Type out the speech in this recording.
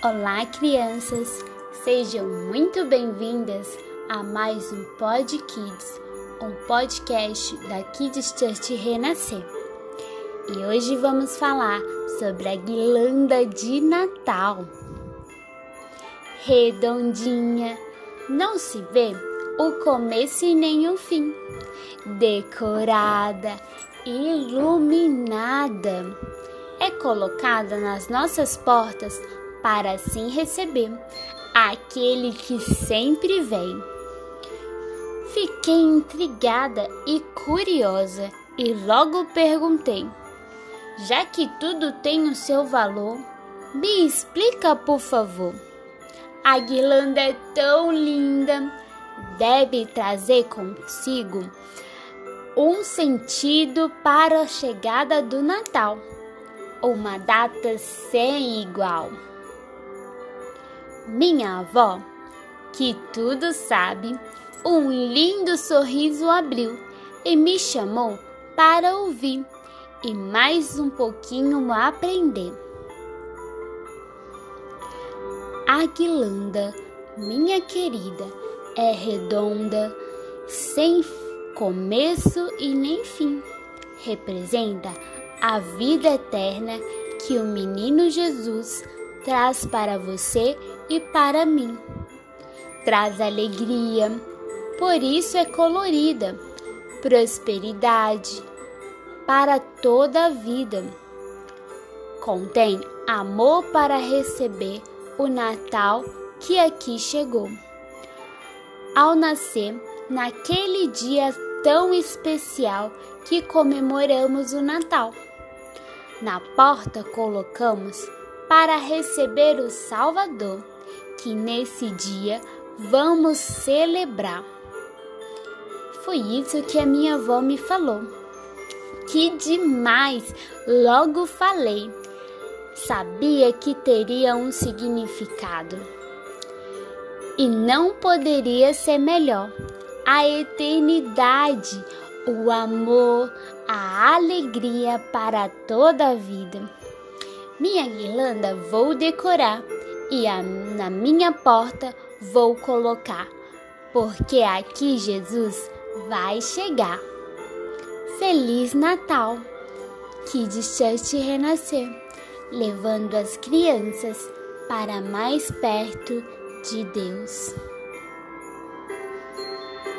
Olá, crianças! Sejam muito bem-vindas a mais um Pod Kids, um podcast da Kids Church Renascer. E hoje vamos falar sobre a guirlanda de Natal. Redondinha, não se vê o começo e nem o fim. Decorada, iluminada, é colocada nas nossas portas para assim receber aquele que sempre vem. Fiquei intrigada e curiosa e logo perguntei: já que tudo tem o seu valor, me explica, por favor. A guirlanda é tão linda, deve trazer consigo um sentido para a chegada do Natal, uma data sem igual. Minha avó, que tudo sabe, um lindo sorriso abriu e me chamou para ouvir e mais um pouquinho aprender. A guirlanda, minha querida, é redonda, sem começo e nem fim. Representa a vida eterna que o menino Jesus traz para você e para mim. Traz alegria, por isso é colorida, prosperidade para toda a vida. Contém amor para receber o Natal que aqui chegou. Ao nascer, naquele dia tão especial que comemoramos o Natal. Na porta colocamos para receber o Salvador que nesse dia vamos celebrar. Foi isso que a minha avó me falou. Que demais! Logo falei. Sabia que teria um significado. E não poderia ser melhor. A eternidade, o amor, a alegria para toda a vida. Minha guirlanda vou decorar e a, na minha porta vou colocar, porque aqui Jesus vai chegar. Feliz Natal! Kids Church renascer, levando as crianças para mais perto de Deus.